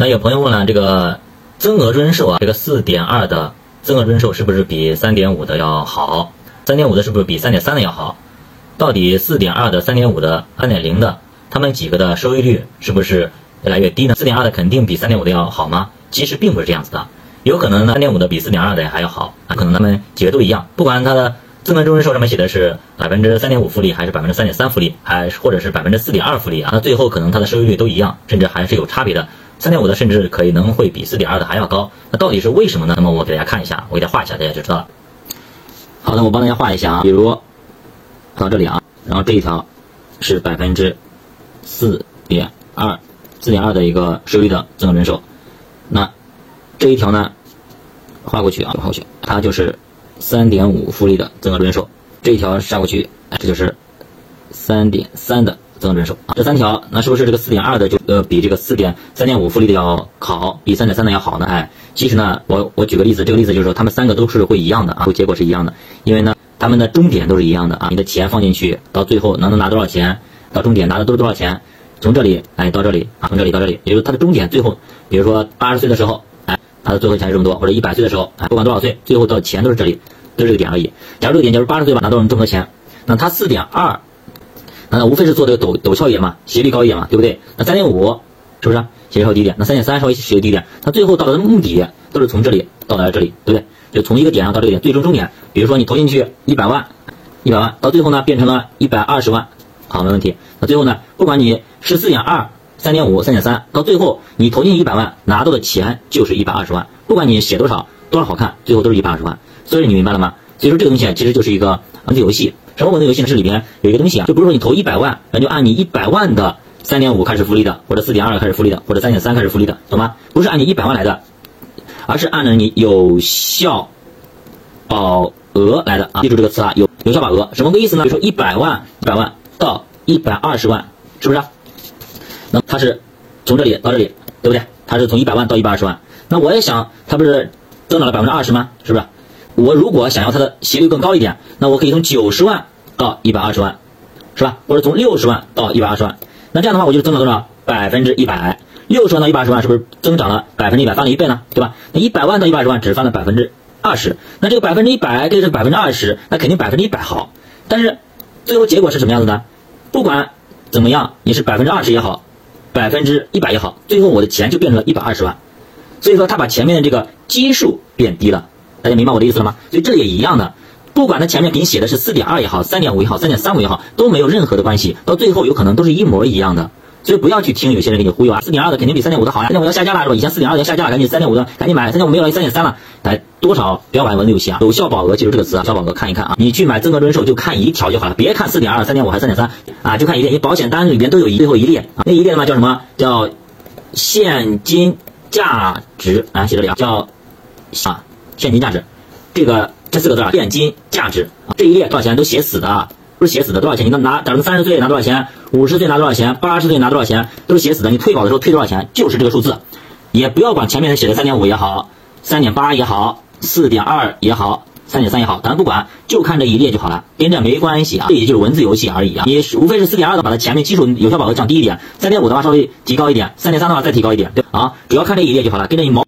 那有朋友问了，这个增额终身寿啊，这个四点二的增额终身寿是不是比三点五的要好？三点五的是不是比三点三的要好？到底四点二的、三点五的、三点零的，他们几个的收益率是不是越来越低呢？四点二的肯定比三点五的要好吗？其实并不是这样子的，有可能呢，三点五的比四点二的还要好，可能他们几个都一样，不管它的增额终身寿上面写的是百分之三点五复利，还是百分之三点三复利，还或者是百分之四点二复利啊，那最后可能它的收益率都一样，甚至还是有差别的。三点五的甚至可能会比四点二的还要高，那到底是为什么呢？那么我给大家看一下，我给大家画一下，大家就知道了。好的，我帮大家画一下啊，比如到这里啊，然后这一条是百分之四点二，四点二的一个收益的增额人寿，那这一条呢画过去啊，画过去，它就是三点五复利的增额人寿，这一条杀过去，这就是三点三的。增额人手啊，这三条，那是不是这个四点二的就呃比这个四点三点五复利的要好，比三点三的要好呢？哎，其实呢，我我举个例子，这个例子就是说，他们三个都是会一样的啊，结果是一样的，因为呢，他们的终点都是一样的啊，你的钱放进去，到最后能能拿多少钱，到终点拿的都是多少钱，从这里哎到这里啊，从这里到这里，也就是它的终点最后，比如说八十岁的时候，哎，它的最后钱是这么多，或者一百岁的时候，哎，不管多少岁，最后到钱都是这里，都是这个点而已。假如这个点假如八十岁吧，拿到这么多钱，那它四点二。那无非是做这个陡陡峭一点嘛，斜率高一点嘛，对不对？那三点五是不是斜率稍微低一点？那三点三稍微斜率低一点。它最后到达的目的都是从这里到达这里，对不对？就从一个点上到这个点，最终终点。比如说你投进去一百万，一百万到最后呢变成了一百二十万，好，没问题。那最后呢，不管你十四点二、三点五、三点三，到最后你投进一百万拿到的钱就是一百二十万，不管你写多少多少好看，最后都是一百二十万。所以你明白了吗？所以说这个东西其实就是一个文字游戏。什么文字游戏呢？是里边有一个东西啊，就不是说你投一百万，那就按你一百万的三点五开始复利的，或者四点二开始复利的，或者三点三开始复利的，懂吗？不是按你一百万来的，而是按照你有效保额来的啊！记住这个词啊，有有效保额什么个意思呢？比如说一百万，一百万到一百二十万，是不是？那它是从这里到这里，对不对？它是从一百万到一百二十万。那我也想，它不是增长了百分之二十吗？是不是？我如果想要它的斜率更高一点，那我可以从九十万到一百二十万，是吧？或者从六十万到一百二十万，那这样的话我就增长多少？百分之一百。六十万到一百二十万是不是增长了百分之一百，翻了一倍呢？对吧？那一百万到一百二十万只翻了百分之二十，那这个百分之一百这个是百分之二十，那肯定百分之一百好。但是最后结果是什么样子呢？不管怎么样，你是百分之二十也好，百分之一百也好，最后我的钱就变成了一百二十万。所以说他把前面的这个基数变低了。大家明白我的意思了吗？所以这也一样的，不管它前面给你写的是四点二也好，三点五也好，三点三五也好，都没有任何的关系，到最后有可能都是一模一样的。所以不要去听有些人给你忽悠啊，四点二的肯定比三点五的好呀，三点五要下架了是吧？以前四点二要下架了，赶紧三点五的赶紧买，三点五没有了，三点三了，来多少不要玩文字游戏啊！有效保额记住这个词啊，有效保额看一看啊，你去买增额终身寿就看一条就好了，别看四点二、三点五还是三点三啊，就看一列，你保险单里边都有一最后一列啊，那一列嘛叫什么叫现金价值啊？写这里啊，叫啊现金价值。这个这四个字啊，现金价值啊这一列多少钱都写死的啊，不是写死的，多少钱？你能拿，假如三十岁拿多少钱，五十岁拿多少钱，八十岁拿多少钱，都是写死的。你退保的时候退多少钱，就是这个数字，也不要管前面写的三点五也好，三点八也好，四点二也好，三点三也好，咱不管，就看这一列就好了，跟这没关系啊，这也就是文字游戏而已啊。你无非是四点二的把它前面基础有效保额降低一点，三点五的话稍微提高一点，三点三的话再提高一点，对啊，主要看这一列就好了，跟着你毛。